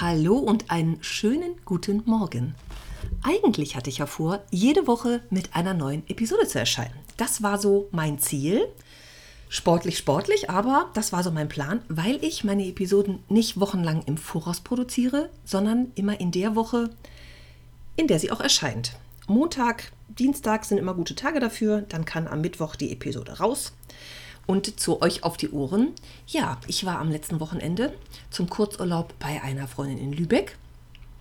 Hallo und einen schönen guten Morgen. Eigentlich hatte ich ja vor, jede Woche mit einer neuen Episode zu erscheinen. Das war so mein Ziel. Sportlich, sportlich, aber das war so mein Plan, weil ich meine Episoden nicht wochenlang im Voraus produziere, sondern immer in der Woche, in der sie auch erscheint. Montag, Dienstag sind immer gute Tage dafür, dann kann am Mittwoch die Episode raus und zu euch auf die Ohren. Ja, ich war am letzten Wochenende zum Kurzurlaub bei einer Freundin in Lübeck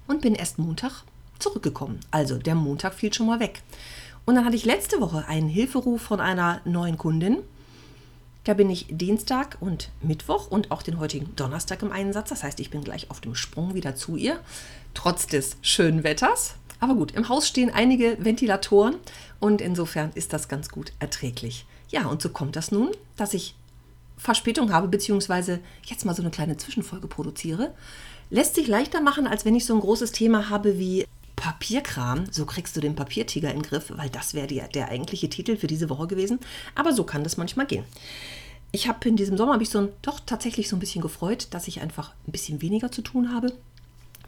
und bin erst Montag zurückgekommen. Also der Montag fiel schon mal weg. Und dann hatte ich letzte Woche einen Hilferuf von einer neuen Kundin. Da bin ich Dienstag und Mittwoch und auch den heutigen Donnerstag im Einsatz. Das heißt, ich bin gleich auf dem Sprung wieder zu ihr, trotz des schönen Wetters. Aber gut, im Haus stehen einige Ventilatoren und insofern ist das ganz gut erträglich. Ja, und so kommt das nun, dass ich Verspätung habe, beziehungsweise jetzt mal so eine kleine Zwischenfolge produziere. Lässt sich leichter machen, als wenn ich so ein großes Thema habe wie Papierkram. So kriegst du den Papiertiger in den Griff, weil das wäre der, der eigentliche Titel für diese Woche gewesen. Aber so kann das manchmal gehen. Ich habe in diesem Sommer mich so doch tatsächlich so ein bisschen gefreut, dass ich einfach ein bisschen weniger zu tun habe,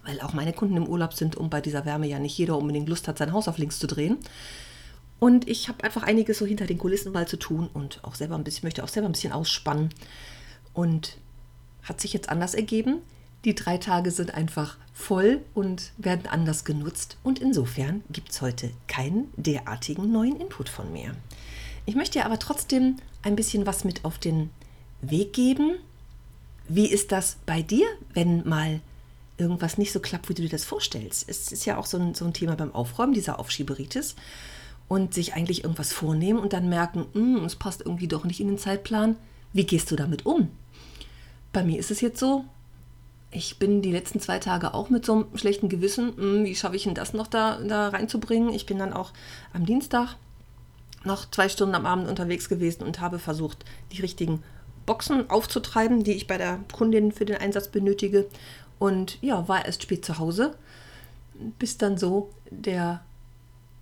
weil auch meine Kunden im Urlaub sind und bei dieser Wärme ja nicht jeder unbedingt Lust hat, sein Haus auf links zu drehen. Und ich habe einfach einiges so hinter den Kulissen mal zu tun und auch selber ein bisschen, möchte auch selber ein bisschen ausspannen. Und hat sich jetzt anders ergeben. Die drei Tage sind einfach voll und werden anders genutzt. Und insofern gibt es heute keinen derartigen neuen Input von mir. Ich möchte dir aber trotzdem ein bisschen was mit auf den Weg geben. Wie ist das bei dir, wenn mal irgendwas nicht so klappt, wie du dir das vorstellst? Es ist ja auch so ein, so ein Thema beim Aufräumen, dieser Aufschieberitis und sich eigentlich irgendwas vornehmen und dann merken, hm, es passt irgendwie doch nicht in den Zeitplan. Wie gehst du damit um? Bei mir ist es jetzt so, ich bin die letzten zwei Tage auch mit so einem schlechten Gewissen, hm, wie schaffe ich denn das noch da, da reinzubringen? Ich bin dann auch am Dienstag noch zwei Stunden am Abend unterwegs gewesen und habe versucht, die richtigen Boxen aufzutreiben, die ich bei der Kundin für den Einsatz benötige. Und ja, war erst spät zu Hause, bis dann so der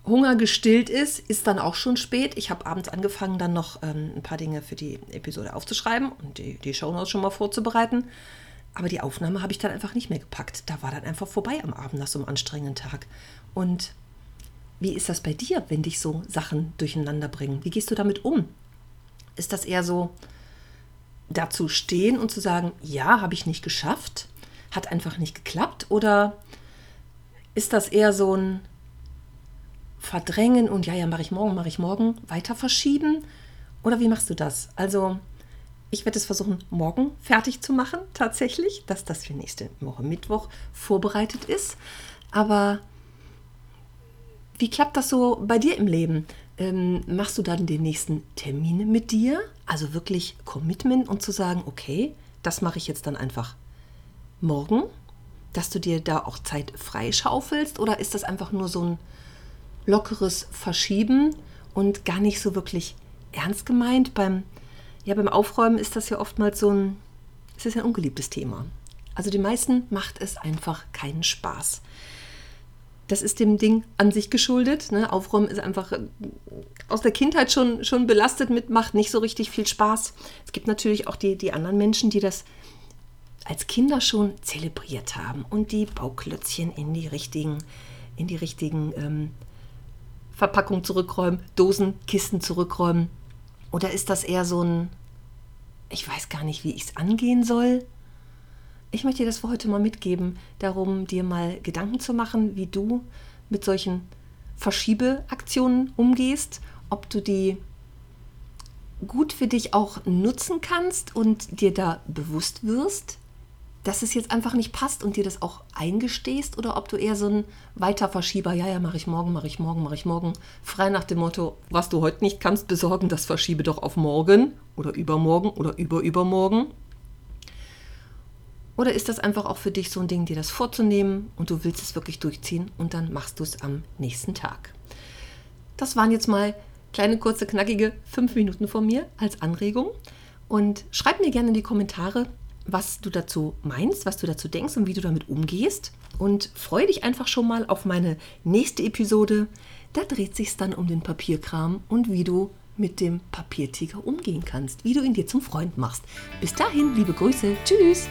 Hunger gestillt ist, ist dann auch schon spät. Ich habe abends angefangen, dann noch ähm, ein paar Dinge für die Episode aufzuschreiben und die, die Shownotes schon mal vorzubereiten. Aber die Aufnahme habe ich dann einfach nicht mehr gepackt. Da war dann einfach vorbei am Abend nach so einem anstrengenden Tag. Und wie ist das bei dir, wenn dich so Sachen durcheinander bringen? Wie gehst du damit um? Ist das eher so, dazu stehen und zu sagen, ja, habe ich nicht geschafft, hat einfach nicht geklappt? Oder ist das eher so ein, verdrängen und ja, ja, mache ich morgen, mache ich morgen, weiter verschieben? Oder wie machst du das? Also, ich werde es versuchen, morgen fertig zu machen, tatsächlich, dass das für nächste Woche Mittwoch vorbereitet ist. Aber wie klappt das so bei dir im Leben? Ähm, machst du dann den nächsten Termin mit dir? Also wirklich Commitment und zu sagen, okay, das mache ich jetzt dann einfach morgen, dass du dir da auch Zeit freischaufelst? Oder ist das einfach nur so ein lockeres Verschieben und gar nicht so wirklich ernst gemeint. Beim, ja, beim Aufräumen ist das ja oftmals so ein, es ist ein ungeliebtes Thema. Also den meisten macht es einfach keinen Spaß. Das ist dem Ding an sich geschuldet. Ne? Aufräumen ist einfach äh, aus der Kindheit schon, schon belastet mit, macht nicht so richtig viel Spaß. Es gibt natürlich auch die, die anderen Menschen, die das als Kinder schon zelebriert haben und die Bauklötzchen in die richtigen, in die richtigen ähm, Verpackung zurückräumen, Dosen, Kisten zurückräumen? Oder ist das eher so ein, ich weiß gar nicht, wie ich es angehen soll? Ich möchte dir das für heute mal mitgeben, darum dir mal Gedanken zu machen, wie du mit solchen Verschiebeaktionen umgehst, ob du die gut für dich auch nutzen kannst und dir da bewusst wirst, dass es jetzt einfach nicht passt und dir das auch eingestehst oder ob du eher so ein Weiterverschieber, ja, ja, mache ich morgen, mache ich morgen, mache ich morgen, frei nach dem Motto, was du heute nicht kannst besorgen, das verschiebe doch auf morgen oder übermorgen oder überübermorgen. Oder ist das einfach auch für dich so ein Ding, dir das vorzunehmen und du willst es wirklich durchziehen und dann machst du es am nächsten Tag? Das waren jetzt mal kleine, kurze, knackige fünf Minuten von mir als Anregung. Und schreib mir gerne in die Kommentare, was du dazu meinst, was du dazu denkst und wie du damit umgehst. Und freue dich einfach schon mal auf meine nächste Episode. Da dreht sich dann um den Papierkram und wie du mit dem Papiertiger umgehen kannst, wie du ihn dir zum Freund machst. Bis dahin, liebe Grüße, tschüss!